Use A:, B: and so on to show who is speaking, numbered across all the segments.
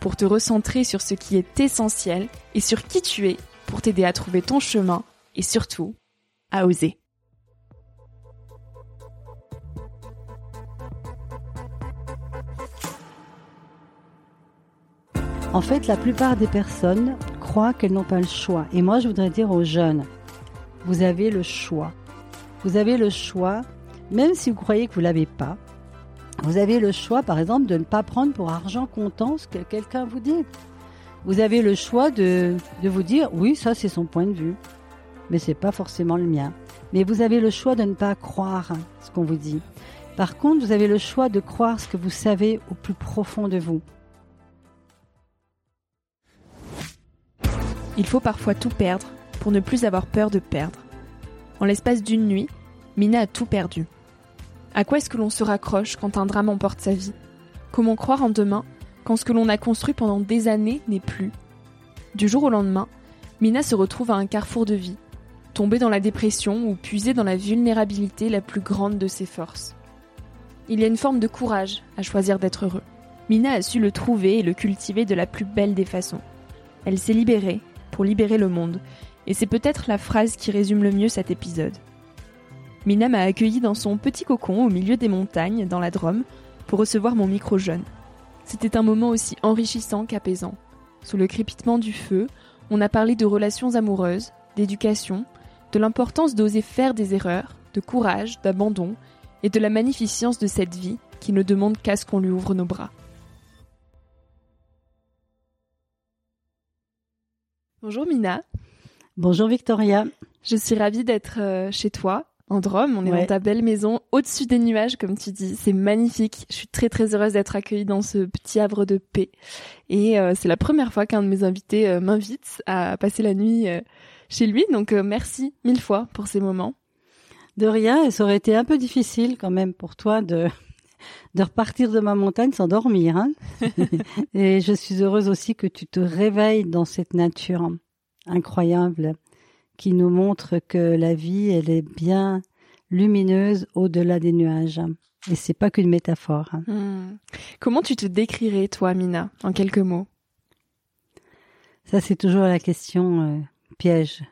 A: pour te recentrer sur ce qui est essentiel et sur qui tu es pour t'aider à trouver ton chemin et surtout à oser.
B: En fait, la plupart des personnes croient qu'elles n'ont pas le choix. Et moi, je voudrais dire aux jeunes, vous avez le choix. Vous avez le choix, même si vous croyez que vous ne l'avez pas, vous avez le choix, par exemple, de ne pas prendre pour argent comptant ce que quelqu'un vous dit. Vous avez le choix de, vous dire, oui, ça c'est son point de vue, mais c'est pas forcément le mien. Mais vous avez le choix de ne pas croire ce qu'on vous dit. Par contre, vous avez le choix de croire ce que vous savez au plus profond de vous.
A: Il faut parfois tout perdre pour ne plus avoir peur de perdre. En l'espace d'une nuit, Mina a tout perdu. À quoi est-ce que l'on se raccroche quand un drame emporte sa vie? Comment croire en demain quand ce que l'on a construit pendant des années n'est plus? Du jour au lendemain, Mina se retrouve à un carrefour de vie, tombée dans la dépression ou puisée dans la vulnérabilité la plus grande de ses forces. Il y a une forme de courage à choisir d'être heureux. Mina a su le trouver et le cultiver de la plus belle des façons. Elle s'est libérée pour libérer le monde, et c'est peut-être la phrase qui résume le mieux cet épisode. Mina m'a accueilli dans son petit cocon au milieu des montagnes, dans la Drôme, pour recevoir mon micro jeune. C'était un moment aussi enrichissant qu'apaisant. Sous le crépitement du feu, on a parlé de relations amoureuses, d'éducation, de l'importance d'oser faire des erreurs, de courage, d'abandon, et de la magnificence de cette vie qui ne demande qu'à ce qu'on lui ouvre nos bras. Bonjour Mina.
B: Bonjour Victoria.
A: Je suis ravie d'être euh, chez toi en Drôme. On est dans ta belle maison, au-dessus des nuages, comme tu dis. C'est magnifique. Je suis très très heureuse d'être accueillie dans ce petit havre de paix. Et euh, c'est la première fois qu'un de mes invités euh, m'invite à passer la nuit euh, chez lui. Donc merci mille fois pour ces moments.
B: De rien, et ça aurait été un peu difficile quand même pour toi de de repartir de ma montagne sans dormir. Hein et je suis heureuse aussi que tu te réveilles dans cette nature incroyable qui nous montre que la vie, elle est bien lumineuse au-delà des nuages. Et c'est pas qu'une métaphore.
A: Hmm. Comment tu te décrirais, toi, Mina, en quelques mots?
B: Ça, c'est toujours la question euh, piège.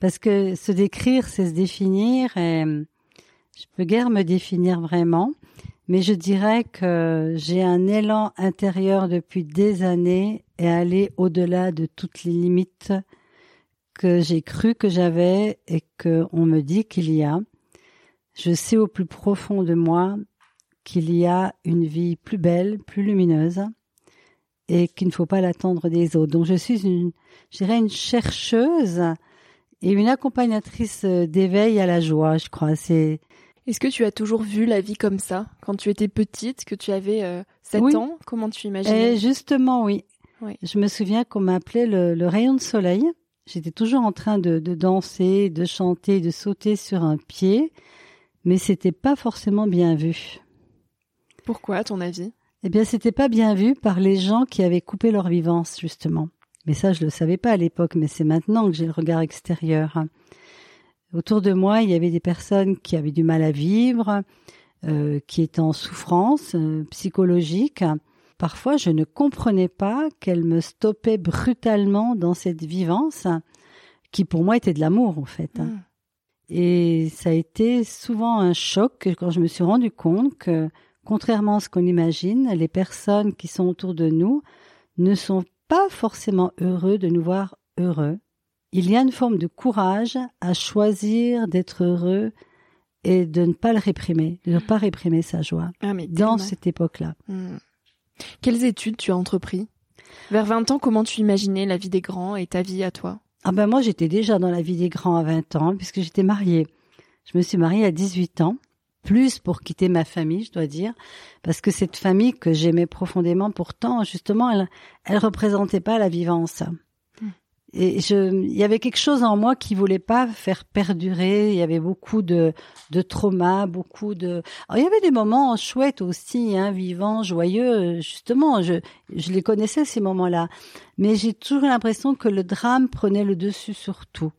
B: Parce que se décrire, c'est se définir. Et je peux guère me définir vraiment, mais je dirais que j'ai un élan intérieur depuis des années et aller au-delà de toutes les limites que j'ai cru que j'avais et que on me dit qu'il y a. Je sais au plus profond de moi qu'il y a une vie plus belle, plus lumineuse et qu'il ne faut pas l'attendre des autres. Donc je suis une, je dirais une chercheuse et une accompagnatrice d'éveil à la joie, je crois. C'est
A: est-ce que tu as toujours vu la vie comme ça? Quand tu étais petite, que tu avais euh, 7 ans Comment tu imaginais?
B: Et Justement, oui. oui. Je me souviens qu'on m'appelait le, le, rayon de soleil. J'étais toujours en train de, de, danser, de chanter, de sauter sur un pied, mais c'était pas forcément bien vu.
A: Pourquoi, à ton avis?
B: Eh bien, c'était pas bien vu par les gens qui avaient coupé leur vivance, justement. Mais ça, je le savais pas à l'époque, mais c'est maintenant que j'ai le regard extérieur. Autour de moi, il y avait des personnes qui avaient du mal à vivre, euh, qui étaient en souffrance euh, psychologique. Parfois, je ne comprenais pas qu'elles me stoppaient brutalement dans cette vivance, qui pour moi était de l'amour en fait. Mm. Et ça a été souvent un choc quand je me suis rendu compte que, contrairement à ce qu'on imagine, les personnes qui sont autour de nous ne sont pas forcément heureux de nous voir heureux il y a une forme de courage à choisir d'être heureux et de ne pas le réprimer, de ne pas réprimer sa joie
A: ah,
B: dans cette époque-là.
A: Hmm. Quelles études tu as entrepris? Vers 20 ans, comment tu imaginais la vie des grands et ta vie à toi?
B: Ah ben moi j'étais déjà dans la vie des grands à 20 ans puisque j'étais mariée. Je me suis mariée à 18 ans, plus pour quitter ma famille, je dois dire, parce que cette famille que j'aimais profondément pourtant justement elle elle représentait pas la vivance et je, il y avait quelque chose en moi qui voulait pas faire perdurer. Il y avait beaucoup de, de traumas, beaucoup de. Alors, il y avait des moments chouettes aussi, hein, vivants, joyeux. Justement, je, je les connaissais ces moments-là, mais j'ai toujours l'impression que le drame prenait le dessus sur tout.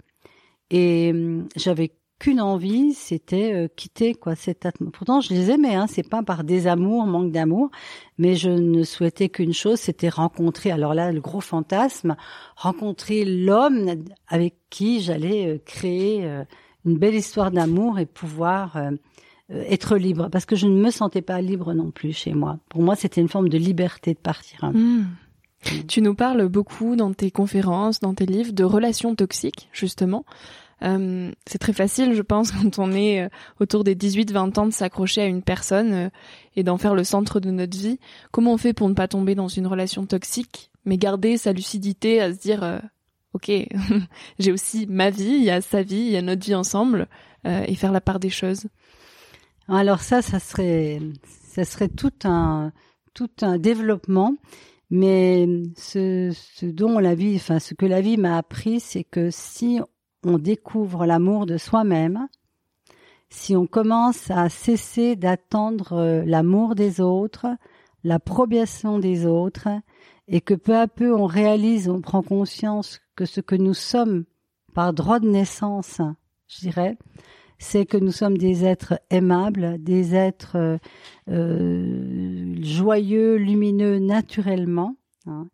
B: Et hum, j'avais qu'une envie, c'était euh, quitter quoi cette atmosphère. Pourtant, je les aimais, hein, c'est pas par désamour, manque d'amour, mais je ne souhaitais qu'une chose, c'était rencontrer. Alors là, le gros fantasme, rencontrer l'homme avec qui j'allais euh, créer euh, une belle histoire d'amour et pouvoir être libre, parce que je ne me sentais pas libre non plus chez moi. Pour moi, c'était une forme de liberté de partir.
A: Mmh. Tu nous parles beaucoup dans tes conférences, dans tes livres, de relations toxiques, justement. Euh, c'est très facile, je pense, quand on est euh, autour des 18-20 ans, de s'accrocher à une personne euh, et d'en faire le centre de notre vie. Comment on fait pour ne pas tomber dans une relation toxique, mais garder sa lucidité à se dire, ok, j'ai aussi ma vie, il y a sa vie, il y a notre vie ensemble, et faire la part des choses.
B: Alors ça, ça serait, ça serait tout un, tout un développement. Mais ce, ce dont la vie, enfin, ce que la vie m'a appris, c'est que si on découvre l'amour de soi-même, si on commence à cesser d'attendre euh, l'amour des autres, l'approbation des autres, et que peu à peu on réalise, on prend conscience que ce que nous sommes par droit de naissance, je dirais, c'est que nous sommes des êtres aimables, des êtres euh, euh joyeux, lumineux naturellement, hein,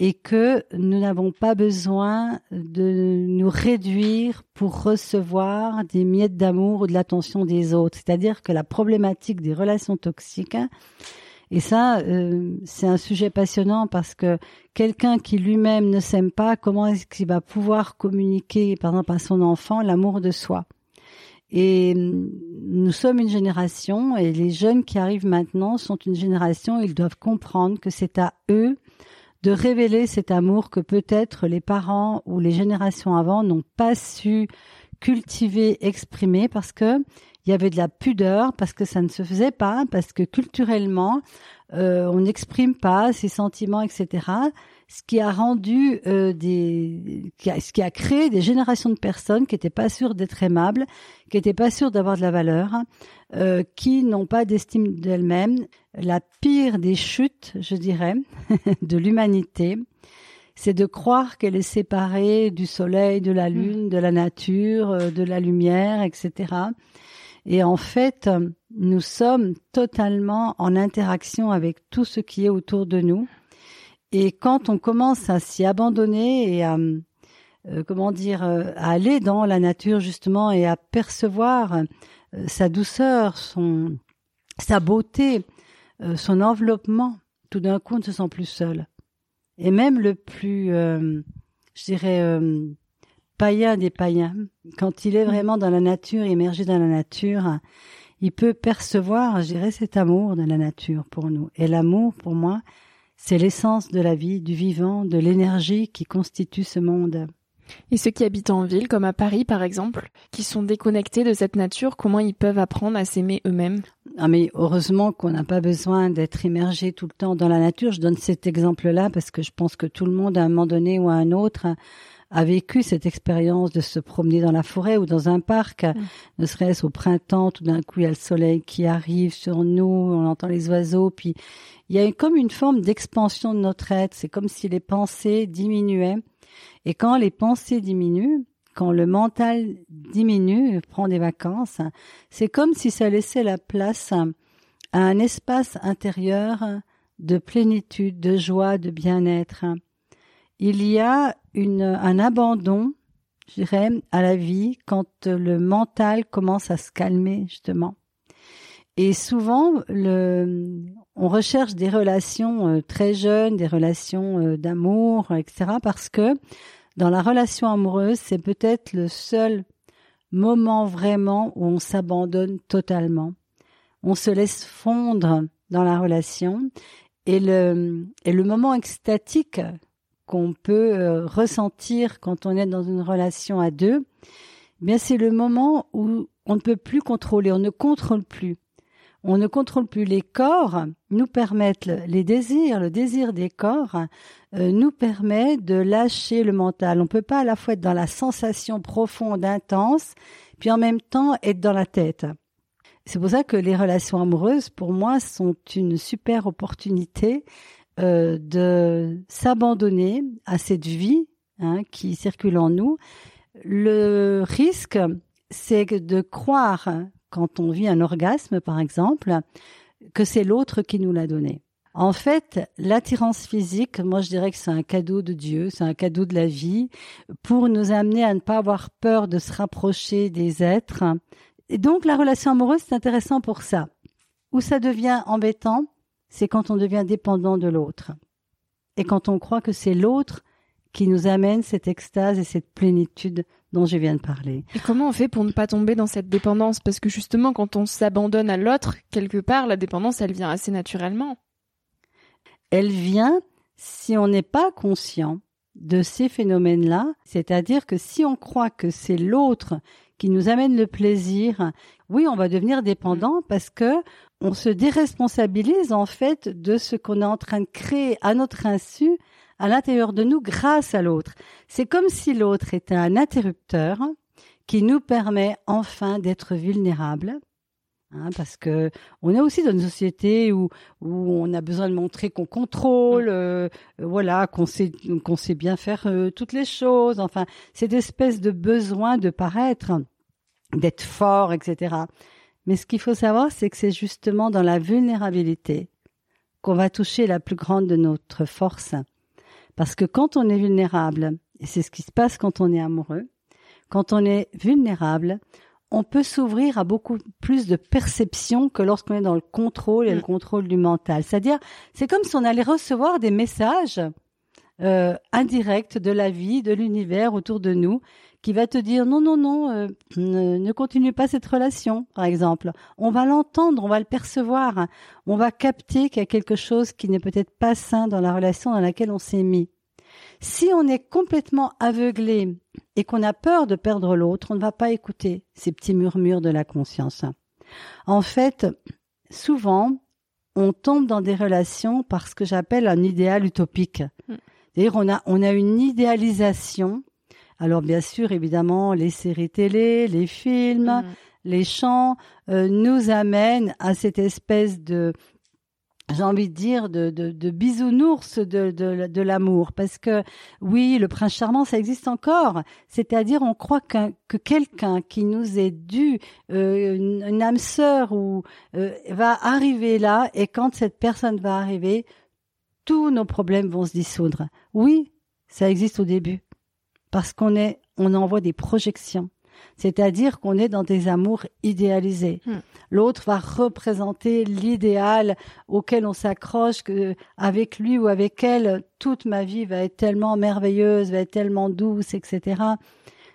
B: et que nous n'avons pas besoin de nous réduire pour recevoir des miettes d'amour ou de l'attention des autres. C'est-à-dire que la problématique des relations toxiques, et ça, euh, c'est un sujet passionnant parce que quelqu'un qui lui-même ne s'aime pas, comment est-ce qu'il va pouvoir communiquer, par exemple, à son enfant l'amour de soi? Et nous sommes une génération, et les jeunes qui arrivent maintenant sont une génération, ils doivent comprendre que c'est à eux de révéler cet amour que peut-être les parents ou les générations avant n'ont pas su cultiver, exprimer parce que il y avait de la pudeur, parce que ça ne se faisait pas, parce que culturellement euh, on n'exprime pas ses sentiments, etc. Ce qui a rendu euh, des, ce qui a créé des générations de personnes qui n'étaient pas sûres d'être aimables, qui n'étaient pas sûres d'avoir de la valeur, euh, qui n'ont pas d'estime d'elles-mêmes. La pire des chutes, je dirais, de l'humanité, c'est de croire qu'elle est séparée du soleil, de la lune, mm. de la nature, euh, de la lumière, etc. Et en fait, nous sommes totalement en interaction avec tout ce qui est autour de nous. Et quand on commence à s'y abandonner et à, euh, comment dire, à aller dans la nature justement et à percevoir euh, sa douceur, son, sa beauté, euh, son enveloppement, tout d'un coup on ne se sent plus seul. Et même le plus, euh, je dirais, païen des païens, quand il est mm. vraiment dans la nature, immergé dans la nature, il peut percevoir, je dirais, cet amour de la nature pour nous. Et l'amour, pour moi, c'est l'essence de la vie, du vivant, de l'énergie qui constitue ce monde.
A: Et ceux qui habitent en ville, comme à Paris par exemple, qui sont déconnectés de cette nature, comment ils peuvent apprendre à s'aimer eux-mêmes?
B: Ah mais heureusement qu'on n'a pas besoin d'être immergé tout le temps dans la nature. Je donne cet exemple-là parce que je pense que tout le monde à un moment donné ou à un autre a vécu cette expérience de se promener dans la forêt ou dans un parc, mm. ne serait-ce au printemps, tout d'un coup il y a le soleil qui arrive sur nous, on entend les oiseaux, puis il y a comme une forme d'expansion de notre être, c'est comme si les pensées diminuaient. Et quand les pensées diminuent, quand le mental diminue, prend des vacances, c'est comme si ça laissait la place à un espace intérieur de plénitude, de joie, de bien-être. Il y a un abandon, je dirais, à la vie quand le mental commence à se calmer, justement. Et souvent, on recherche des relations euh, très jeunes, des relations euh, d'amour, etc. Parce que dans la relation amoureuse, c'est peut-être le seul moment vraiment où on s'abandonne totalement. On se laisse fondre dans la relation et le, moment extatique qu'on peut euh, ressentir quand on est dans une relation à deux, eh bien c'est le moment où on ne peut plus contrôler, on ne contrôle plus on ne contrôle plus les corps, nous permettent les désirs, le désir des corps euh, nous permet de lâcher le mental. On peut pas à la fois être dans la sensation profonde, intense, puis en même temps être dans la tête. C'est pour ça que les relations amoureuses, pour moi, sont une super opportunité euh, de s'abandonner à cette vie hein, qui circule en nous. Le risque, c'est de croire quand on vit un orgasme, par exemple, que c'est l'autre qui nous l'a donné. En fait, l'attirance physique, moi je dirais que c'est un cadeau de Dieu, c'est un cadeau de la vie, pour nous amener à ne pas avoir peur de se rapprocher des êtres. Et donc la relation amoureuse, c'est intéressant pour ça. Où ça devient embêtant, c'est quand on devient dépendant de l'autre. Et quand on croit que c'est l'autre qui nous amène cette extase et cette plénitude dont je viens de parler.
A: Et comment on fait pour ne pas tomber dans cette dépendance? Parce que justement, quand on s'abandonne à l'autre, quelque part, la dépendance, elle vient assez naturellement.
B: Elle vient si on n'est pas conscient de ces phénomènes-là, c'est-à-dire que si on croit que c'est l'autre qui nous amène le plaisir, oui, on va devenir dépendant parce que on se déresponsabilise en fait de ce qu'on est en train de créer à notre insu à l'intérieur de nous grâce à l'autre. C'est comme si l'autre était un interrupteur qui nous permet enfin d'être vulnérables. Hein, parce que on est aussi dans une société où, où on a besoin de montrer qu'on contrôle, euh, voilà, qu'on sait qu'on sait bien faire euh, toutes les choses. Enfin, cette espèce de besoin de paraître, d'être fort, etc. Mais ce qu'il faut savoir, c'est que c'est justement dans la vulnérabilité qu'on va toucher la plus grande de notre force. Parce que quand on est vulnérable, et c'est ce qui se passe quand on est amoureux, quand on est vulnérable, on peut s'ouvrir à beaucoup plus de perception que lorsqu'on est dans le contrôle et le mm. contrôle du mental. C'est-à-dire, c'est comme si on allait recevoir des messages euh, indirects de la vie, de l'univers autour de nous, qui va te dire non, non, non, euh, ne, ne, continue pas cette relation, par exemple. On va l'entendre, on va le percevoir, on va capter qu'il y a quelque chose qui n'est peut-être pas sain dans la relation dans laquelle on s'est mis. Si on est complètement aveuglé et qu'on a peur de perdre l'autre, on ne va pas écouter ces petits murmures de la conscience. En fait, souvent, on tombe dans des relations parce que j'appelle un idéal utopique. Mm. C'est-à-dire on a on a une idéalisation alors bien sûr, évidemment, les séries télé, les films, mm. les chants euh, nous amènent à cette espèce de j'ai envie de dire de, de, bisounours de, de, l'amour. Parce que oui le prince charmant ça existe encore. C'est-à-dire on croit que quelqu'un qui nous est dû euh, une, âme sœur ou euh, va arriver là et quand cette personne va arriver tous nos problèmes vont se dissoudre. Oui ça existe au début parce qu'on est, on envoie des projections. C'est-à-dire qu'on est dans des amours idéalisés. Hmm. L'autre va représenter l'idéal auquel on s'accroche que avec lui ou avec elle, toute ma vie va être tellement merveilleuse, va être tellement douce, etc.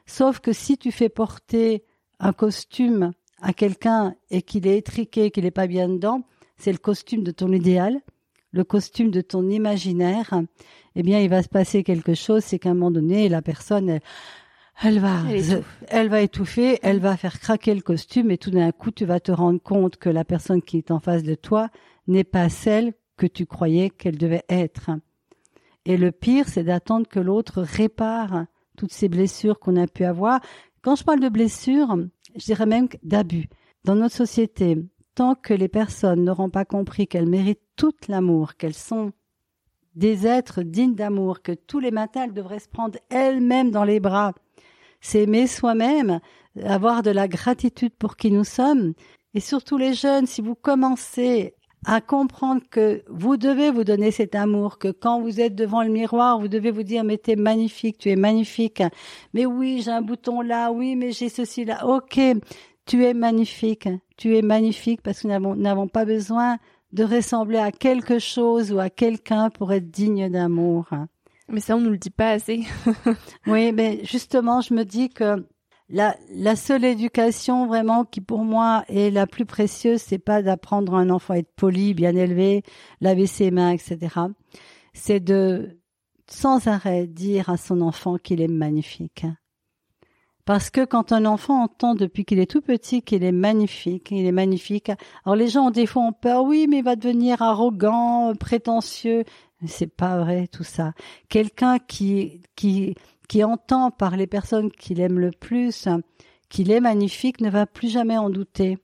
B: Sauf que si tu fais porter un costume à quelqu'un et qu'il est étriqué, qu'il n'est pas bien dedans, c'est le costume de ton idéal, le costume de ton imaginaire, eh bien, il va se passer quelque chose, c'est qu'à un moment donné, la personne, elle, va, elle, va étouffer, elle va faire craquer le costume et tout d'un coup, tu vas te rendre compte que la personne qui est en face de toi n'est pas celle que tu croyais qu'elle devait être. Et le pire, c'est d'attendre que l'autre répare toutes ces blessures qu'on a pu avoir. Quand je parle de blessures, je dirais même d'abus. Dans notre société, tant que les personnes n'auront pas compris qu'elles méritent tout l'amour, qu'elles sont des êtres dignes d'amour, que tous les matins elles devraient se prendre elles-mêmes dans les bras, s'aimer soi-même, avoir de la gratitude pour qui nous sommes, et surtout les jeunes, si vous commencez à comprendre que vous devez vous donner cet amour, que quand vous êtes devant le miroir, vous devez vous dire mais t'es magnifique, tu es magnifique. Mais oui, j'ai un bouton là, oui, mais j'ai ceci là. Ok, tu es magnifique, tu es magnifique parce que nous n'avons pas besoin de ressembler à quelque chose ou à quelqu'un pour être digne d'amour.
A: Mais ça, on nous le dit pas assez.
B: oui, mais justement, je me dis que la, la seule éducation vraiment qui pour moi est la plus précieuse, c'est pas d'apprendre à un enfant à être poli, bien élevé, laver ses mains, etc. C'est de sans arrêt dire à son enfant qu'il est magnifique. Parce que quand un enfant entend depuis qu'il est tout petit qu'il est magnifique, il est magnifique, alors les gens des fois ont peur, oui, mais il va devenir arrogant, prétentieux. C'est pas vrai tout ça. Quelqu'un qui qui qui entend par les personnes qu'il aime le plus qu'il est magnifique ne va plus jamais en douter.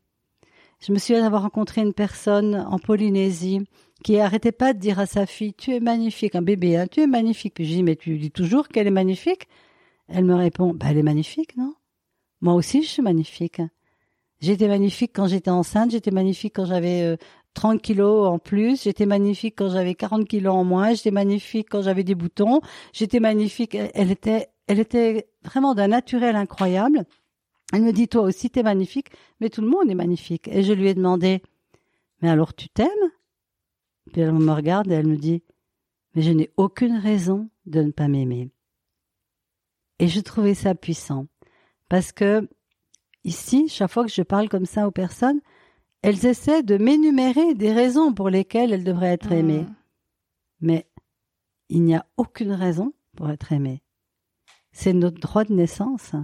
B: Je me souviens d'avoir rencontré une personne en Polynésie qui arrêtait pas de dire à sa fille Tu es magnifique, un bébé, hein, tu es magnifique. Puis je dis Mais tu dis toujours qu'elle est magnifique Elle me répond Bah, elle est magnifique, non? Moi aussi, je suis magnifique. J'étais magnifique quand j'étais enceinte, j'étais magnifique quand j'avais 30 euh, kilos en plus, j'étais magnifique quand j'avais 40 kilos en moins, j'étais magnifique quand j'avais des boutons, j'étais magnifique, elle était, elle était vraiment d'un naturel incroyable. Elle me dit, toi aussi, t'es magnifique, mais tout le monde est magnifique. Et je lui ai demandé, mais alors tu t'aimes? Puis elle me regarde et elle me dit, mais je n'ai aucune raison de ne pas m'aimer. Et je trouvais ça puissant. Parce que Ici, chaque fois que je parle comme ça aux personnes, elles essaient de m'énumérer des raisons pour lesquelles elles devraient être aimées. Hmm. Mais il n'y a aucune raison pour être aimée. C'est notre droit de naissance.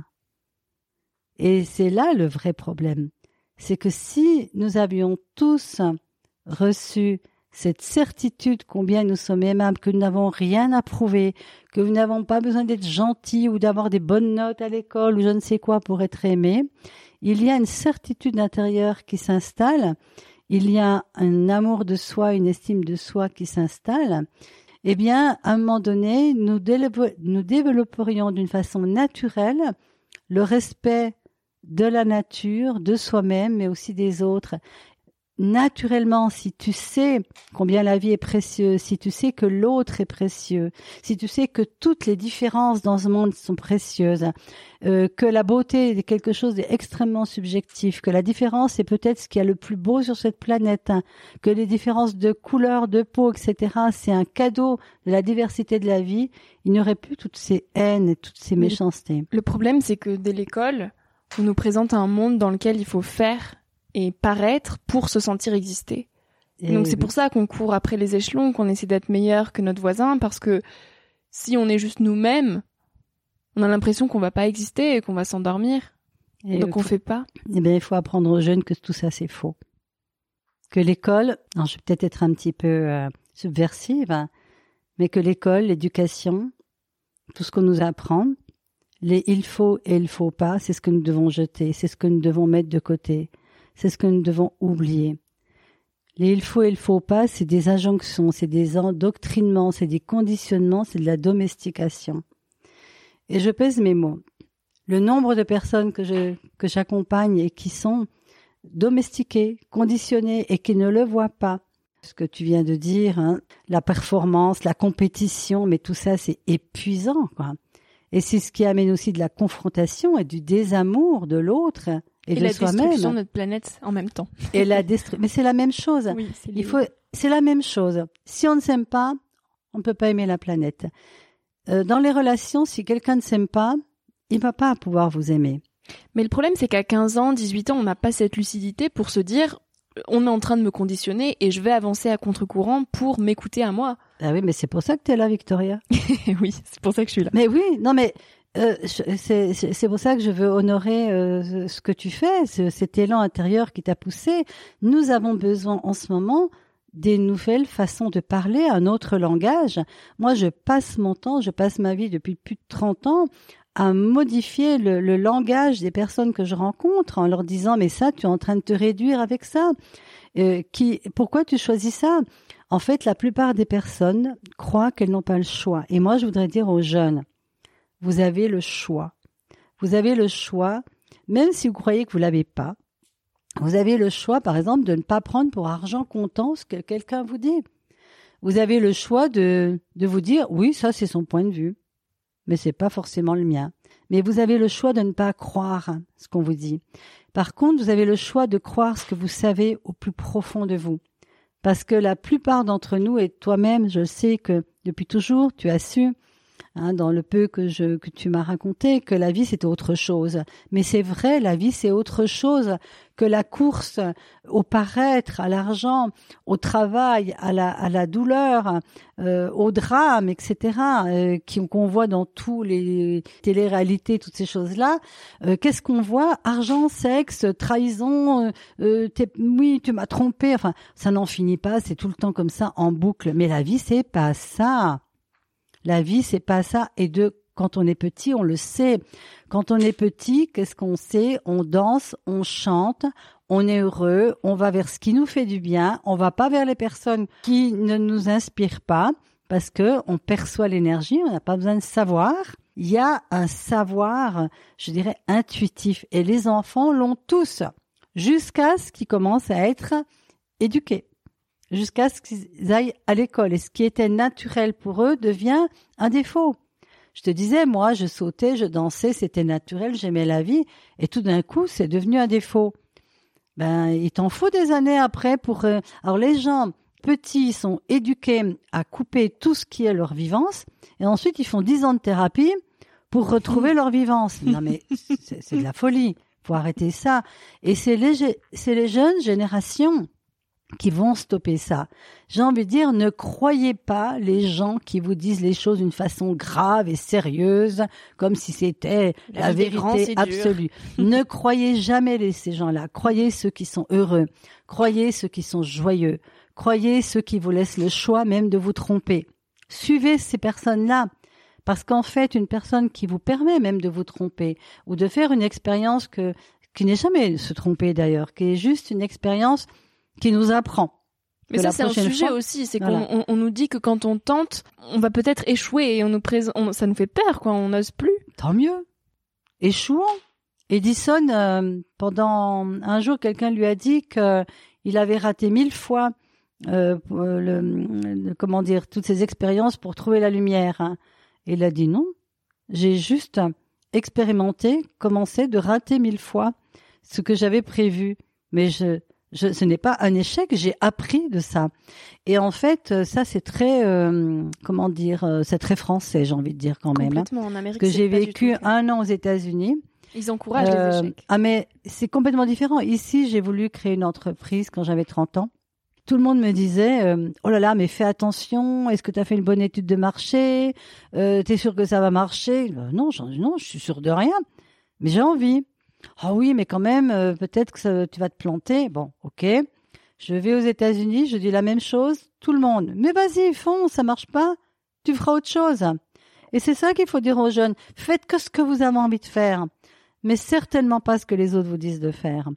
B: Et c'est là le vrai problème. C'est que si nous avions tous reçu cette certitude combien nous sommes aimables, que nous n'avons rien à prouver, que nous n'avons pas besoin d'être gentils ou d'avoir des bonnes notes à l'école ou je ne sais quoi pour être aimés, il y a une certitude intérieure qui s'installe, il y a un amour de soi, une estime de soi qui s'installe, eh bien, à un moment donné, nous, nous développerions d'une façon naturelle le respect de la nature, de soi-même, mais aussi des autres naturellement, si tu sais combien la vie est précieuse, si tu sais que l'autre est précieux, si tu sais que toutes les différences dans ce monde sont précieuses, euh, que la beauté est quelque chose d'extrêmement subjectif, que la différence est peut-être ce qui a le plus beau sur cette planète, hein, que les différences de couleur, de peau, etc., c'est un cadeau de la diversité de la vie, il n'y aurait plus toutes ces haines et toutes ces méchancetés.
A: Le problème, c'est que dès l'école, on nous présente un monde dans lequel il faut faire et paraître pour se sentir exister. Donc c'est pour ça qu'on court après les échelons, qu'on essaie d'être meilleur que notre voisin, parce que si on est juste nous-mêmes, on a l'impression qu'on va pas exister et qu'on va s'endormir. Et Donc on fait pas.
B: Eh bien, il faut apprendre aux jeunes que tout ça c'est faux. Que l'école, je vais peut-être être un petit peu euh, subversive, hein, mais que l'école, l'éducation, tout ce qu'on nous apprend, les il faut et il faut pas, c'est ce que nous devons jeter, c'est ce que nous devons mettre de côté. C'est ce que nous devons oublier. Les il faut et il faut pas, c'est des injonctions, c'est des endoctrinements, c'est des conditionnements, c'est de la domestication. Et je pèse mes mots. Le nombre de personnes que je, que j'accompagne et qui sont domestiquées, conditionnées et qui ne le voient pas. Ce que tu viens de dire, hein, la performance, la compétition, mais tout ça, c'est épuisant, quoi. Et c'est ce qui amène aussi de la confrontation et du désamour de l'autre et,
A: la destruction de notre planète en même temps.
B: Et la mais c'est la même chose.
A: Oui,
B: Il faut, c'est la même chose. Si on ne s'aime pas, on ne peut pas aimer la planète. Euh, dans les relations, si quelqu'un ne s'aime pas, il va pas pouvoir vous aimer.
A: Mais le problème, c'est qu'à 15 ans, 18 ans, on n'a pas cette lucidité pour se dire, on est en train de me conditionner et je vais avancer à contre-courant pour m'écouter à moi.
B: Ah oui, mais c'est pour ça que tu es là, Victoria.
A: oui, c'est pour ça que je suis là.
B: Mais oui, non, mais euh, c'est pour ça que je veux honorer euh, ce que tu fais, ce, cet élan intérieur qui t'a poussé. Nous avons besoin en ce moment des nouvelles façons de parler, un autre langage. Moi, je passe mon temps, je passe ma vie depuis plus de 30 ans à modifier le, le, langage des personnes que je rencontre en leur disant mais ça tu es en train de te réduire avec ça euh, qui pourquoi tu choisis ça? En fait la plupart des personnes croient qu'elles n'ont pas le choix et moi je voudrais dire aux jeunes vous avez le choix vous avez le choix même si vous croyez que vous l'avez pas vous avez le choix par exemple de ne pas prendre pour argent comptant ce que quelqu'un vous dit vous avez le choix de de vous dire oui ça c'est son point de vue mais c'est pas forcément le mien. Mais vous avez le choix de ne pas croire ce qu'on vous dit. Par contre, vous avez le choix de croire ce que vous savez au plus profond de vous. Parce que la plupart d'entre nous, et toi-même, je sais que depuis toujours, tu as su Hein, dans le peu que je que tu m'as raconté que la vie c'était autre chose. Mais c'est vrai, la vie c'est autre chose que la course au paraître, à l'argent, au travail, à la à la douleur, euh, au drame, etc. Euh, qu'on voit dans tous les téléréalités, toutes ces choses là. Euh, qu'est-ce qu'on voit? Argent, sexe, trahison. Euh, oui, tu m'as trompé. Enfin, ça n'en finit pas. C'est tout le temps comme ça en boucle. Mais la vie c'est pas ça. La vie, c'est pas ça. Et de quand on est petit, on le sait. Quand on est petit, qu'est-ce qu'on sait? On danse, on chante, on est heureux, on va vers ce qui nous fait du bien, on va pas vers les personnes qui ne nous inspirent pas parce que on perçoit l'énergie, on n'a pas besoin de savoir. Il y a un savoir, je dirais, intuitif et les enfants l'ont tous jusqu'à ce qu'ils commencent à être éduqués jusqu'à ce qu'ils aillent à l'école. Et ce qui était naturel pour eux devient un défaut. Je te disais, moi, je sautais, je dansais, c'était naturel, j'aimais la vie, et tout d'un coup, c'est devenu un défaut. Ben, il t'en faut des années après pour. Euh, alors les gens petits sont éduqués à couper tout ce qui est leur vivance, et ensuite ils font dix ans de thérapie pour retrouver leur vivance. Non mais c'est de la folie. Faut arrêter ça. Et c'est les, c'est les jeunes générations qui vont stopper ça. J'ai envie de dire, ne croyez pas les gens qui vous disent les choses d'une façon grave et sérieuse, comme si c'était la, vérité absolue. ne croyez jamais les, ces gens-là. Croyez ceux qui sont heureux. Croyez ceux qui sont joyeux. Croyez ceux qui vous laissent le choix même de vous tromper. Suivez ces personnes-là. Parce qu'en fait, une personne qui vous permet même de vous tromper ou de faire une expérience que, qui n'est jamais se tromper d'ailleurs, qui est juste une expérience qui nous apprend.
A: Mais ça, c'est un sujet aussi. C'est qu'on on, nous dit que quand on tente, on va peut-être échouer et on nous présente, ça nous fait peur, quoi. On n'ose plus.
B: Tant mieux. Échouons. Edison, euh, pendant un jour, quelqu'un lui a dit que il avait raté mille fois, euh, le, comment dire, toutes ses expériences pour trouver la lumière. Et il a dit non. J'ai juste expérimenté, commencé de rater mille fois ce que j'avais prévu. Mais je, je, ce n'est pas un échec, j'ai appris de ça. Et en fait, euh, ça c'est très, euh, comment dire, euh, c'est très français, j'ai envie de dire quand même.
A: Hein. en Amérique,
B: que j'ai vécu un an aux États-Unis.
A: Ils encouragent les échecs.
B: Ah mais c'est complètement différent. Ici, j'ai voulu créer une entreprise quand j'avais 30 ans. Tout le monde me disait oh là là mais fais attention est-ce que tu as fait une bonne étude de marché? Euh, t'es sûr que ça va marcher? Non non je suis sûr de rien mais j'ai envie ah oui, mais quand même, euh, peut-être que tu vas te planter. Bon, ok. Je vais aux États-Unis, je dis la même chose. Tout le monde. Mais vas-y, fonce, ça marche pas. Tu feras autre chose. Et c'est ça qu'il faut dire aux jeunes. Faites que ce que vous avez envie de faire, mais certainement pas ce que les autres vous disent de faire.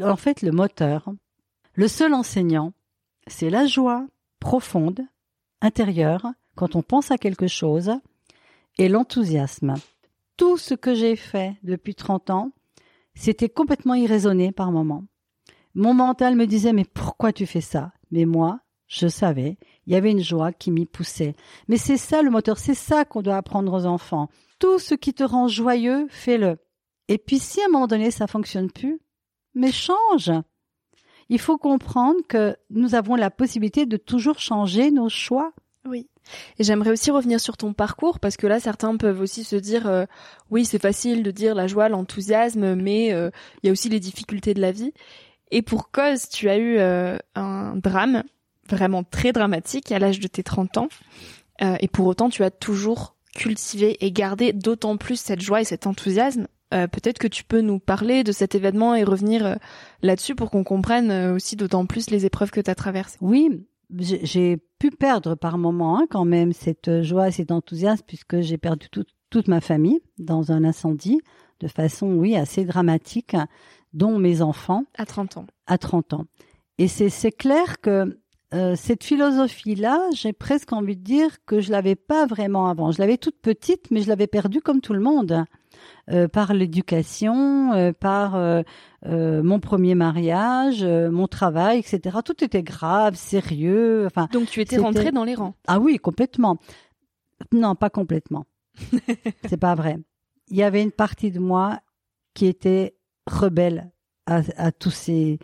B: En fait, le moteur, le seul enseignant, c'est la joie profonde, intérieure, quand on pense à quelque chose, et l'enthousiasme. Tout ce que j'ai fait depuis 30 ans, c'était complètement irraisonné par moments. Mon mental me disait mais pourquoi tu fais ça? Mais moi, je savais, il y avait une joie qui m'y poussait. Mais c'est ça le moteur, c'est ça qu'on doit apprendre aux enfants. Tout ce qui te rend joyeux, fais-le. Et puis si à un moment donné ça fonctionne plus, mais change. Il faut comprendre que nous avons la possibilité de toujours changer nos choix.
A: Oui. Et j'aimerais aussi revenir sur ton parcours parce que là, certains peuvent aussi se dire, euh, oui, c'est facile de dire la joie, l'enthousiasme, mais euh, il y a aussi les difficultés de la vie. Et pour cause, tu as eu euh, un drame vraiment très dramatique à l'âge de tes 30 ans. et pour autant, tu as toujours cultivé et gardé d'autant plus cette joie et cet enthousiasme. Peut-être que tu peux nous parler de cet événement et revenir là-dessus pour qu'on comprenne aussi d'autant plus les épreuves que tu as traversées.
B: Oui, j'ai pu perdre par moment hein, quand même cette joie, cet enthousiasme, puisque j'ai perdu toute ma famille dans un incendie de façon, oui, assez dramatique, dont mes enfants.
A: À 30 ans.
B: À 30 ans. Et c'est clair que euh, cette philosophie-là, j'ai presque envie de dire que je l'avais pas vraiment avant. Je l'avais toute petite, mais je l'avais perdue comme tout le monde. Euh, par l'éducation, euh, par euh, mon premier mariage, mon travail, etc. Tout était grave, sérieux. Enfin,
A: donc tu étais rentrée dans les rangs.
B: Ah oui, complètement. Non, pas complètement. C'est pas vrai. Il y avait une partie de moi qui était rebelle à, à tous ces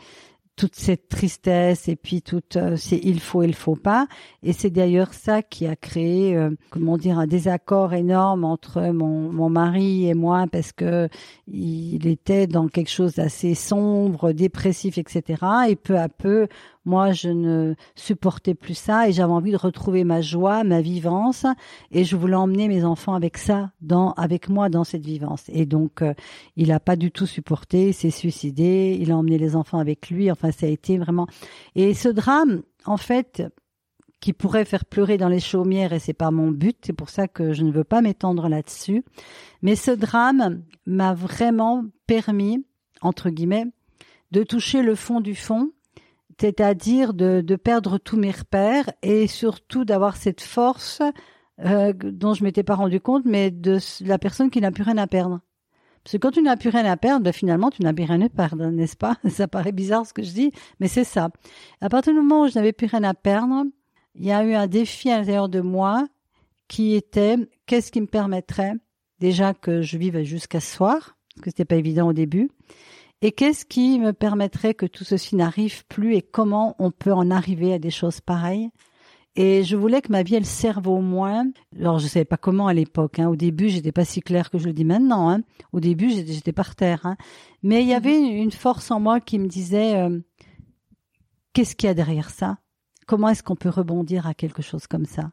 B: toute cette tristesse et puis toute euh, c'est il faut il faut pas. Et c'est d'ailleurs ça qui a créé euh, comment dire un désaccord énorme entre mon, mon mari et moi parce que il était dans quelque chose d'assez sombre dépressif etc et peu à peu moi, je ne supportais plus ça et j'avais envie de retrouver ma joie, ma vivance et je voulais emmener mes enfants avec ça, dans, avec moi dans cette vivance. Et donc, euh, il a pas du tout supporté, il s'est suicidé, il a emmené les enfants avec lui. Enfin, ça a été vraiment. Et ce drame, en fait, qui pourrait faire pleurer dans les chaumières et c'est pas mon but, c'est pour ça que je ne veux pas m'étendre là-dessus. Mais ce drame m'a vraiment permis, entre guillemets, de toucher le fond du fond c'est-à-dire de, de, perdre tous mes repères et surtout d'avoir cette force euh, dont je m'étais pas rendu compte, mais de la personne qui n'a plus rien à perdre. Parce que quand tu n'as plus rien à perdre, ben, finalement, tu n'as plus rien à perdre, n'est-ce pas? Ça paraît bizarre ce que je dis, mais c'est ça. À partir du moment où je n'avais plus rien à perdre, il y a eu un défi à l'intérieur de moi qui était qu'est-ce qui me permettrait déjà que je vive jusqu'à ce soir, parce que c'était pas évident au début, et qu'est-ce qui me permettrait que tout ceci n'arrive plus et comment on peut en arriver à des choses pareilles? Et je voulais que ma vie, elle serve au moins. Alors, je savais pas comment à l'époque. Hein. Au début, j'étais pas si claire que je le dis maintenant. Hein. Au début, j'étais par terre. Hein. Mais il y avait une force en moi qui me disait euh, qu'est-ce qu'il y a derrière ça? Comment est-ce qu'on peut rebondir à quelque chose comme ça?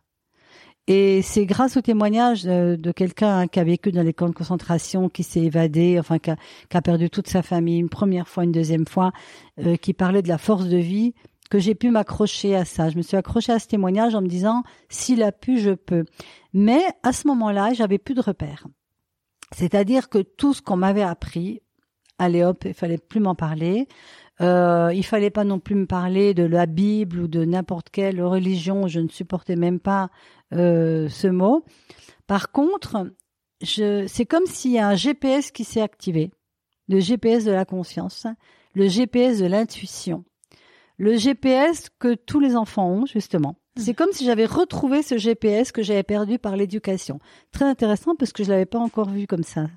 B: Et c'est grâce au témoignage de, quelqu'un qui a vécu dans les camps de concentration, qui s'est évadé, enfin qui a, perdu toute sa famille une première fois, une deuxième fois, euh, qui parlait de la force de vie, que j'ai pu m'accrocher à ça. Je me suis accrochée à ce témoignage en me disant s'il a pu, je peux. Mais à ce moment-là, j'avais plus de repères. C'est-à-dire que tout ce qu'on m'avait appris, allez hop, il fallait plus m'en parler. Euh, il fallait pas non plus me parler de la Bible ou de n'importe quelle religion. Je ne supportais même pas euh, ce mot. Par contre, c'est comme s'il y a un GPS qui s'est activé, le GPS de la conscience, le GPS de l'intuition, le GPS que tous les enfants ont justement. C'est comme si j'avais retrouvé ce GPS que j'avais perdu par l'éducation. Très intéressant parce que je l'avais pas encore vu comme ça.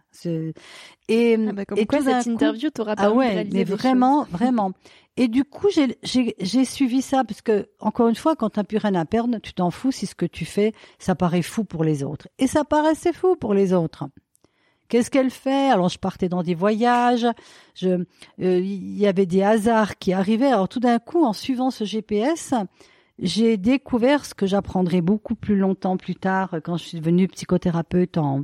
A: Et, ah bah, et quoi, cette interview t'aura
B: ah ouais, mais vraiment, vraiment. Et du coup, j'ai suivi ça parce que encore une fois, quand t'as plus rien à perdre, tu t'en fous si ce que tu fais, ça paraît fou pour les autres. Et ça paraissait fou pour les autres. Qu'est-ce qu'elle fait? Alors je partais dans des voyages, je, euh, il y avait des hasards qui arrivaient. Alors tout d'un coup, en suivant ce GPS, j'ai découvert ce que j'apprendrai beaucoup plus longtemps plus tard quand je suis devenue psychothérapeute en,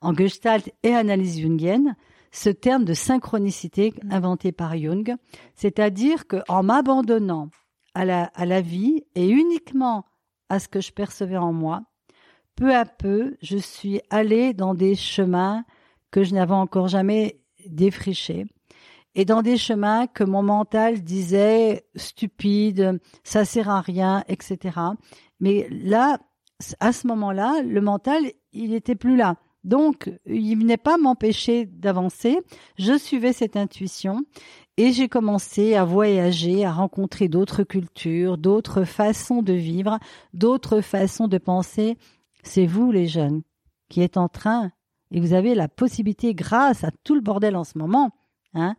B: en Gestalt et analyse jungienne, ce terme de synchronicité inventé par Jung, c'est-à-dire que en m'abandonnant à la, à la vie et uniquement à ce que je percevais en moi, peu à peu, je suis allée dans des chemins que je n'avais encore jamais défrichés et dans des chemins que mon mental disait stupide, ça sert à rien, etc. Mais là, à ce moment-là, le mental, il était plus là. Donc, il venait pas m'empêcher d'avancer. Je suivais cette intuition et j'ai commencé à voyager, à rencontrer d'autres cultures, d'autres façons de vivre, d'autres façons de penser. C'est vous, les jeunes, qui êtes en train, et vous avez la possibilité, grâce à tout le bordel en ce moment, hein,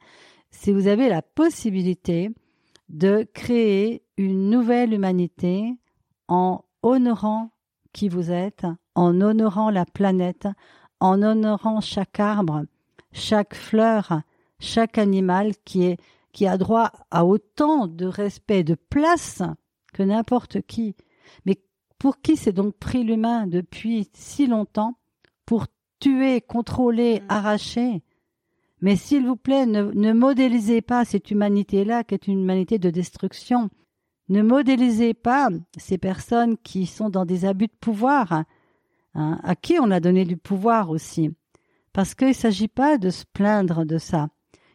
B: si vous avez la possibilité de créer une nouvelle humanité en honorant qui vous êtes, en honorant la planète, en honorant chaque arbre, chaque fleur, chaque animal qui est qui a droit à autant de respect, de place que n'importe qui. Mais pour qui s'est donc pris l'humain depuis si longtemps pour tuer, contrôler, mm. arracher Mais s'il vous plaît, ne, modélisez pas cette humanité-là qui est une humanité de destruction. Ne modélisez pas ces personnes qui sont dans des abus de pouvoir, hein, à qui on a donné du pouvoir aussi. Parce qu'il ne s'agit pas de se plaindre de ça.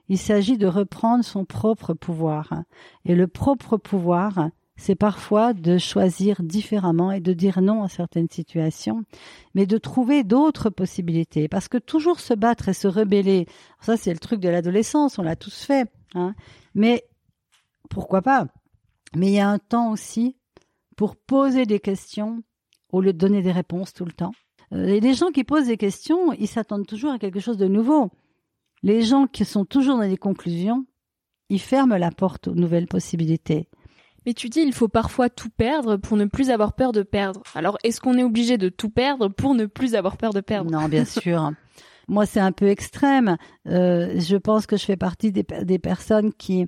B: Il s'agit de reprendre son propre pouvoir. Et le propre pouvoir, c'est parfois de choisir différemment et de dire non à certaines situations, mais de trouver d'autres possibilités. Parce que toujours se battre et se rebeller, ça c'est le truc de l'adolescence, on l'a tous fait. Hein. Mais pourquoi pas? Mais il y a un temps aussi pour poser des questions au lieu de donner des réponses tout le temps. Euh, et les gens qui posent des questions, ils s'attendent toujours à quelque chose de nouveau. Les gens qui sont toujours dans les conclusions, ils ferment la porte aux nouvelles possibilités.
A: Mais tu dis il faut parfois tout perdre pour ne plus avoir peur de perdre. Alors est-ce qu'on est obligé de tout perdre pour ne plus avoir peur de perdre?
B: Non, bien sûr. Moi, c'est un peu extrême. Euh, je pense que je fais partie des, des personnes qui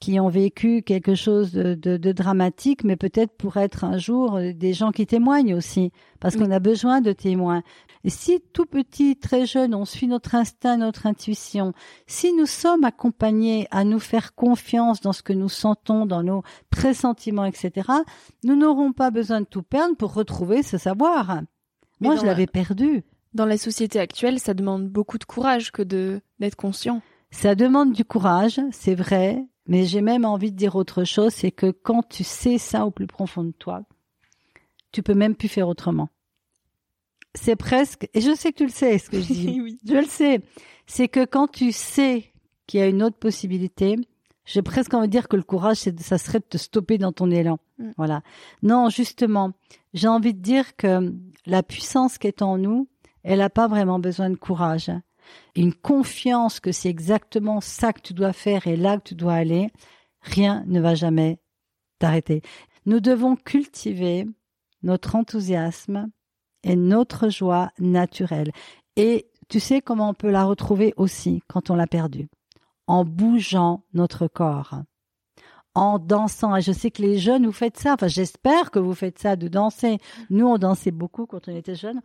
B: qui ont vécu quelque chose de, de, dramatique, mais peut-être pour être un jour euh, des gens qui témoignent aussi, parce qu'on a besoin de témoins. Et si tout petit, très jeune, on suit notre instinct, notre intuition, si nous sommes accompagnés à nous faire confiance dans ce que nous sentons, dans nos pressentiments, etc., nous n'aurons pas besoin de tout perdre pour retrouver ce savoir. Moi, je l'avais perdu.
A: Dans la société actuelle, ça demande beaucoup de courage que de d'être conscient.
B: Ça demande du courage, c'est vrai, mais j'ai même envie de dire autre chose, c'est que quand tu sais ça au plus profond de toi, tu peux même plus faire autrement. C'est presque, et je sais que tu le sais, ce que je dis. oui. Je le sais. C'est que quand tu sais qu'il y a une autre possibilité, j'ai presque envie de dire que le courage, ça serait de te stopper dans ton élan. Mm. Voilà. Non, justement, j'ai envie de dire que la puissance qui est en nous, elle n'a pas vraiment besoin de courage une confiance que c'est exactement ça que tu dois faire et là que tu dois aller, rien ne va jamais t'arrêter. Nous devons cultiver notre enthousiasme et notre joie naturelle. Et tu sais comment on peut la retrouver aussi quand on l'a perdue? En bougeant notre corps, en dansant. Et je sais que les jeunes, vous faites ça. Enfin, j'espère que vous faites ça, de danser. Nous, on dansait beaucoup quand on était jeunes.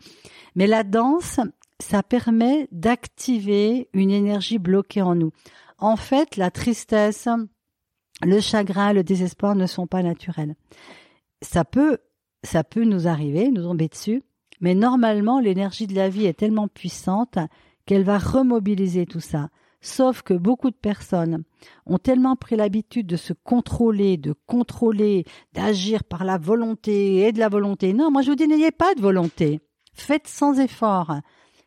B: Mais la danse, ça permet d'activer une énergie bloquée en nous. En fait, la tristesse, le chagrin, le désespoir ne sont pas naturels. Ça peut, ça peut nous arriver, nous tomber dessus, mais normalement, l'énergie de la vie est tellement puissante qu'elle va remobiliser tout ça. Sauf que beaucoup de personnes ont tellement pris l'habitude de se contrôler, de contrôler, d'agir par la volonté et de la volonté. Non, moi je vous dis, n'ayez pas de volonté. Faites sans effort.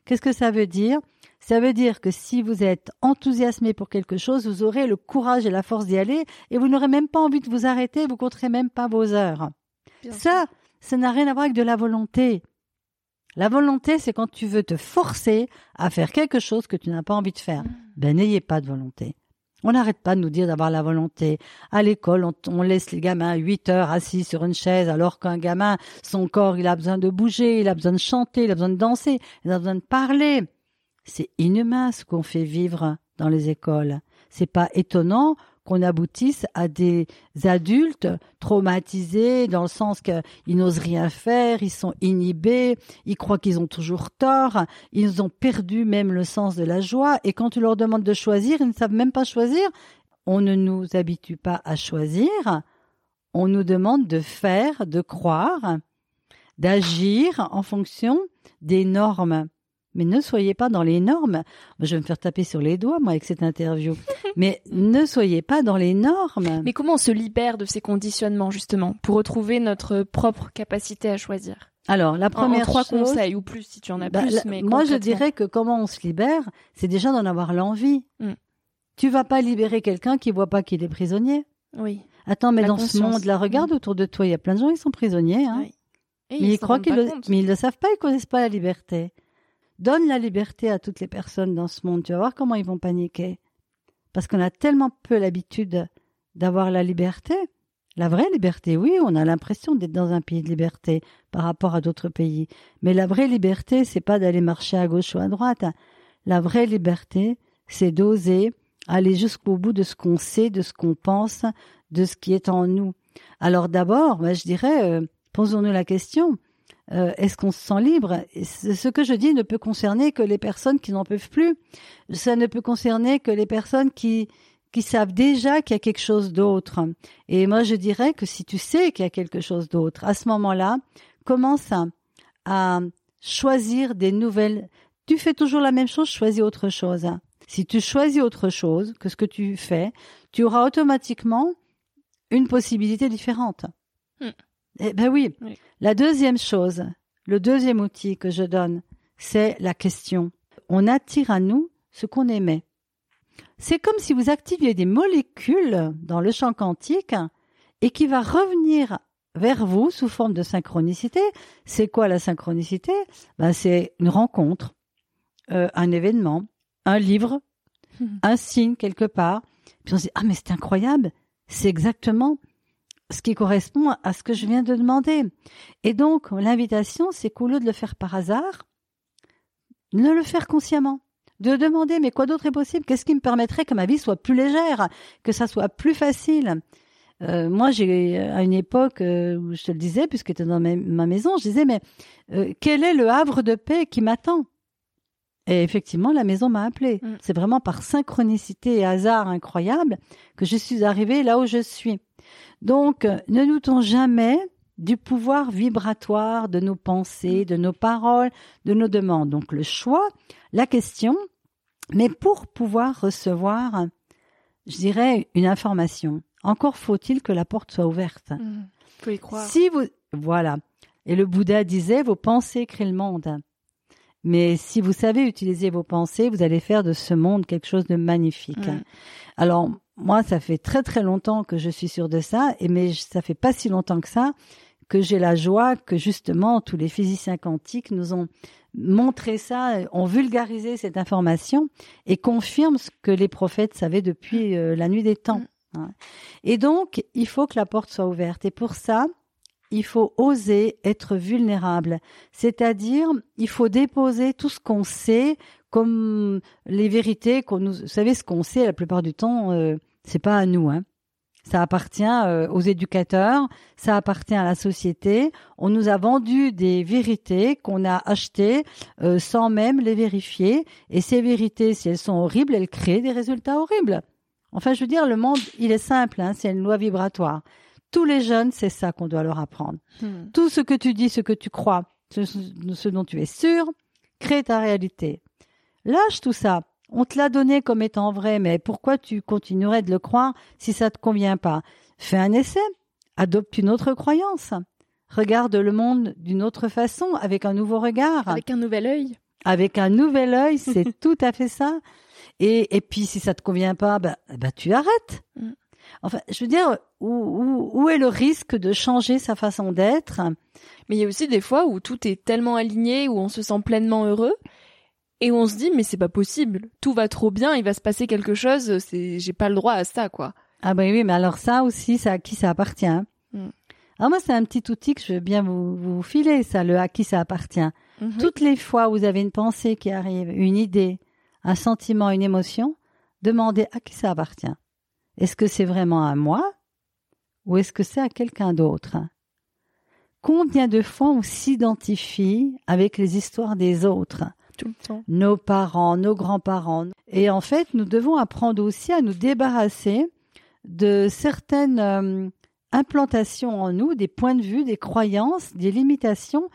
B: Qu'est-ce que ça veut dire? Ça veut dire que si vous êtes enthousiasmé pour quelque chose, vous aurez le courage et la force d'y aller et vous n'aurez même pas envie de vous arrêter, vous compterez même pas vos heures. ça, ça n'a rien à voir avec de la volonté. La volonté, c'est quand tu veux te forcer à faire quelque chose que tu n'as pas envie de faire. Mm. Ben, n'ayez pas de volonté. On n'arrête pas de nous dire d'avoir la volonté. À l'école, on, laisse les gamins huit heures assis sur une chaise, alors qu'un gamin, son corps, il a besoin de bouger, il a besoin de chanter, il a besoin de danser, il a besoin de parler. C'est inhumain ce qu'on fait vivre dans les écoles. C'est pas étonnant qu'on aboutisse à des adultes traumatisés dans le sens qu'ils n'osent rien faire, ils sont inhibés, ils croient qu'ils ont toujours tort, ils ont perdu même le sens de la joie et quand tu leur demandes de choisir, ils ne savent même pas choisir. On ne nous habitue pas à choisir, on nous demande de faire, de croire, d'agir en fonction des normes. Mais ne soyez pas dans les normes. Je vais me faire taper sur les doigts, moi, avec cette interview. Mais ne soyez pas dans les normes.
A: Mais comment on se libère de ces conditionnements, justement, pour retrouver notre propre capacité à choisir?
B: Alors, la première
A: en, trois conseils ou plus si tu en as bah, plus. mais
B: moi, je dirais que comment on se libère, c'est déjà d'en avoir l'envie. Mm. Tu vas pas libérer quelqu'un qui voit pas qu'il est prisonnier.
A: Oui.
B: Attends, mais dans ce monde-là, regarde mm. autour de toi, il y a plein de gens qui sont prisonniers. Hein. mais ils, croient qu'ils le, mais ils ne savent pas, ils connaissent pas la liberté. Donne la liberté à toutes les personnes dans ce monde. Tu vas voir comment ils vont paniquer. Parce qu'on a tellement peu l'habitude d'avoir la liberté. La vraie liberté, oui, on a l'impression d'être dans un pays de liberté par rapport à d'autres pays. Mais la vraie liberté, c'est pas d'aller marcher à gauche ou à droite. La vraie liberté, c'est d'oser aller jusqu'au bout de ce qu'on sait, de ce qu'on pense, de ce qui est en nous. Alors d'abord, je dirais, euh, posons-nous la question, euh, est-ce qu'on se sent libre? Ce que je dis ne peut concerner que les personnes qui n'en peuvent plus. Ça ne peut concerner que les personnes qui qui savent déjà qu'il y a quelque chose d'autre. Et moi, je dirais que si tu sais qu'il y a quelque chose d'autre, à ce moment-là, commence à, choisir des nouvelles. Tu fais toujours la même chose, choisis autre chose. Si tu choisis autre chose que ce que tu fais, tu auras automatiquement une possibilité différente. Hmm. Eh ben oui. La deuxième chose, le deuxième outil que je donne, c'est la question. On attire à nous ce qu'on aimait. C'est comme si vous activiez des molécules dans le champ quantique et qui va revenir vers vous sous forme de synchronicité. C'est quoi la synchronicité? Ben, C'est une rencontre, euh, un événement, un livre, un signe quelque part. Puis on se dit, ah mais c'est incroyable, c'est exactement ce qui correspond à ce que je viens de demander. Et donc, l'invitation, c'est qu'au lieu de le faire par hasard, ne le faire consciemment de demander mais quoi d'autre est possible? Qu'est-ce qui me permettrait que ma vie soit plus légère, que ça soit plus facile? Euh, moi, j'ai à une époque euh, où je te le disais, puisque tu étais dans ma, maison, je disais mais euh, quel est le havre de paix qui m'attend? Et effectivement, la maison m'a appelé. Mm. C'est vraiment par synchronicité et hasard incroyable que je suis arrivée là où je suis. Donc, ne doutons jamais du pouvoir vibratoire de nos pensées, de nos paroles, de nos demandes. Donc le choix, la question, mais pour pouvoir recevoir, je dirais, une information, encore faut-il que la porte soit ouverte.
A: Mmh, faut y croire.
B: Si vous, voilà. Et le Bouddha disait, vos pensées créent le monde. Mais si vous savez utiliser vos pensées, vous allez faire de ce monde quelque chose de magnifique. Mmh. Alors, moi, ça fait très très longtemps que je suis sûre de ça, et mais ça fait pas si longtemps que ça que j'ai la joie que justement tous les physiciens quantiques nous ont montré ça, ont vulgarisé cette information et confirment ce que les prophètes savaient depuis euh, la nuit des temps. Mm. Et donc, il faut que la porte soit ouverte. Et pour ça, il faut oser être vulnérable. C'est-à-dire, il faut déposer tout ce qu'on sait, comme les vérités qu'on nous, vous savez, ce qu'on sait la plupart du temps, euh, c'est pas à nous, hein. Ça appartient euh, aux éducateurs, ça appartient à la société. On nous a vendu des vérités qu'on a achetées euh, sans même les vérifier. Et ces vérités, si elles sont horribles, elles créent des résultats horribles. Enfin, je veux dire, le monde, il est simple, hein, c'est une loi vibratoire. Tous les jeunes, c'est ça qu'on doit leur apprendre. Hmm. Tout ce que tu dis, ce que tu crois, ce dont tu es sûr, crée ta réalité. Lâche tout ça. On te l'a donné comme étant vrai, mais pourquoi tu continuerais de le croire si ça te convient pas? Fais un essai, adopte une autre croyance, regarde le monde d'une autre façon, avec un nouveau regard,
A: avec un nouvel œil.
B: Avec un nouvel œil, c'est tout à fait ça. Et, et puis si ça te convient pas, bah, bah tu arrêtes. Mm. Enfin, je veux dire, où, où, est le risque de changer sa façon d'être?
A: Mais il y a aussi des fois où tout est tellement aligné, où on se sent pleinement heureux, et on se dit mais c'est pas possible, tout va trop bien, il va se passer quelque chose, c'est j'ai pas le droit à ça quoi.
B: Ah ben oui, mais alors ça aussi, ça à qui ça appartient mm. Alors moi, c'est un petit outil que je veux bien vous, vous filer, ça, le à qui ça appartient. Mm-hmm. Toutes les fois où vous avez une pensée qui arrive, une idée, un sentiment, une émotion, demandez à qui ça appartient. Est-ce que c'est vraiment à moi ou est-ce que c'est à quelqu'un d'autre Combien de fois on s'identifie avec les histoires des autres? Nos parents, nos grands-parents. Et en fait, nous devons apprendre aussi à nous débarrasser de certaines euh, implantations en nous, des points de vue, des croyances, des limitations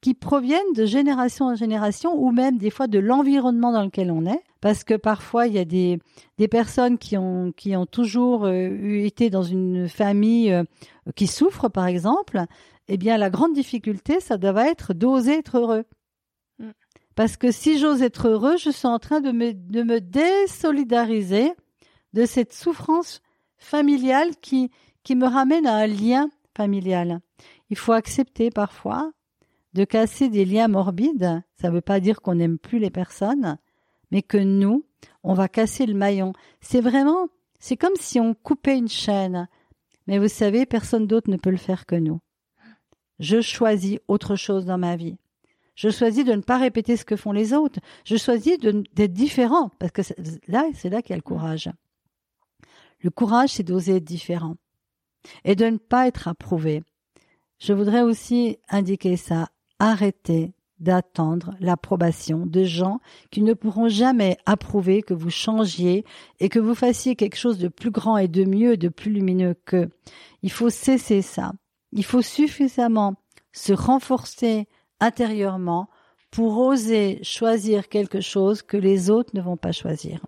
B: qui proviennent de génération en génération ou même des fois de l'environnement dans lequel on est. Parce que parfois, il y a des, des personnes qui ont, qui ont toujours euh, été dans une famille euh, qui souffre, par exemple. Eh bien, la grande difficulté, ça doit être d'oser être heureux. Parce que si j'ose être heureux, je suis en train de me, désolidariser de cette souffrance familiale qui, qui me ramène à un lien familial. Il faut accepter parfois de casser des liens morbides. Ça ne veut pas dire qu'on n'aime plus les personnes, mais que nous, on va casser le maillon. C'est vraiment, c'est comme si on coupait une chaîne. Mais vous savez, personne d'autre ne peut le faire que nous. Je choisis autre chose dans ma vie. Je choisis de ne pas répéter ce que font les autres. Je choisis d'être différent parce que là, c'est là qu'il y a le courage. Le courage, c'est d'oser être différent et de ne pas être approuvé. Je voudrais aussi indiquer ça. Arrêtez d'attendre l'approbation de gens qui ne pourront jamais approuver que vous changiez et que vous fassiez quelque chose de plus grand et de mieux, de plus lumineux qu'eux. Il faut cesser ça. Il faut suffisamment se renforcer intérieurement pour oser choisir quelque chose que les autres ne vont pas choisir.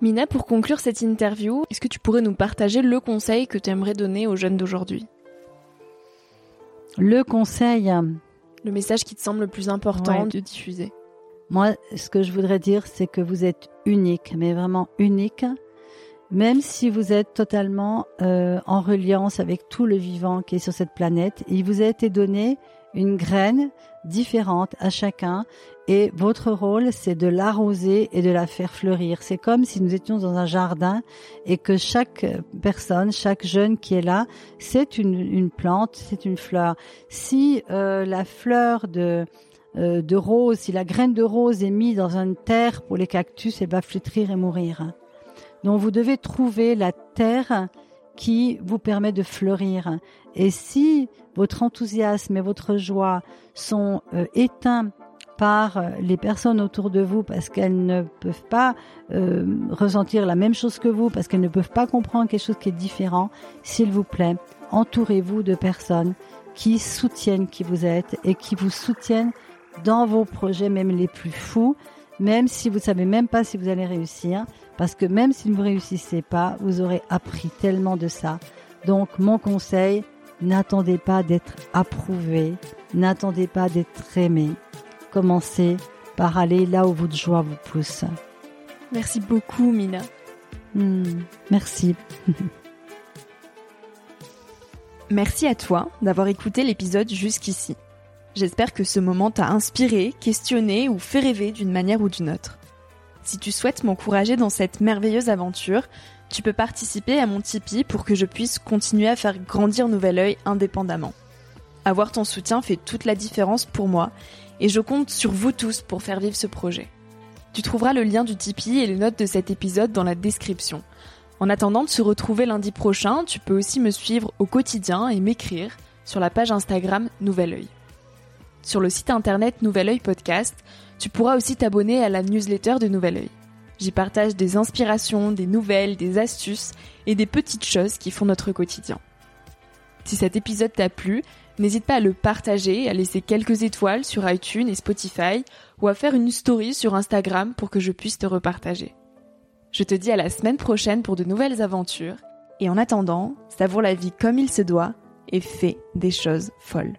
A: Mina, pour conclure cette interview, est-ce que tu pourrais nous partager le conseil que tu aimerais donner aux jeunes d'aujourd'hui?
B: Le conseil.
A: Le message qui te semble le plus important de diffuser.
B: Moi, ce que je voudrais dire, c'est que vous êtes unique, mais vraiment unique. Même si vous êtes totalement euh, en reliance avec tout le vivant qui est sur cette planète, il vous a été donné une graine différente à chacun et votre rôle c'est de l'arroser et de la faire fleurir. C'est comme si nous étions dans un jardin et que chaque personne, chaque jeune qui est là, c'est une, une plante, c'est une fleur. Si euh, la fleur de euh, de rose, si la graine de rose est mise dans une terre pour les cactus, elle va flétrir et mourir. Donc vous devez trouver la terre qui vous permet de fleurir. Et si votre enthousiasme et votre joie sont euh, éteints par euh, les personnes autour de vous parce qu'elles ne peuvent pas euh, ressentir la même chose que vous, parce qu'elles ne peuvent pas comprendre quelque chose qui est différent, s'il vous plaît, entourez-vous de personnes qui soutiennent qui vous êtes et qui vous soutiennent dans vos projets, même les plus fous, même si vous savez même pas si vous allez réussir, parce que même si vous ne réussissez pas, vous aurez appris tellement de ça. Donc mon conseil, n'attendez pas d'être approuvé, n'attendez pas d'être aimé. Commencez par aller là où votre joie vous pousse.
A: Merci beaucoup, Mina.
B: Hmm, merci.
A: merci à toi d'avoir écouté l'épisode jusqu'ici. J'espère que ce moment t'a inspiré, questionné ou fait rêver d'une manière ou d'une autre. Si tu souhaites m'encourager dans cette merveilleuse aventure, tu peux participer à mon Tipeee pour que je puisse continuer à faire grandir Nouvel Oeil indépendamment. Avoir ton soutien fait toute la différence pour moi et je compte sur vous tous pour faire vivre ce projet. Tu trouveras le lien du Tipeee et les notes de cet épisode dans la description. En attendant de se retrouver lundi prochain, tu peux aussi me suivre au quotidien et m'écrire sur la page Instagram Nouvel Oeil. Sur le site internet Nouvel Oeil Podcast, tu pourras aussi t'abonner à la newsletter de Nouvel Oeil. J'y partage des inspirations, des nouvelles, des astuces et des petites choses qui font notre quotidien. Si cet épisode t'a plu, n'hésite pas à le partager, à laisser quelques étoiles sur iTunes et Spotify ou à faire une story sur Instagram pour que je puisse te repartager. Je te dis à la semaine prochaine pour de nouvelles aventures et en attendant, savoure la vie comme il se doit et fais des choses folles.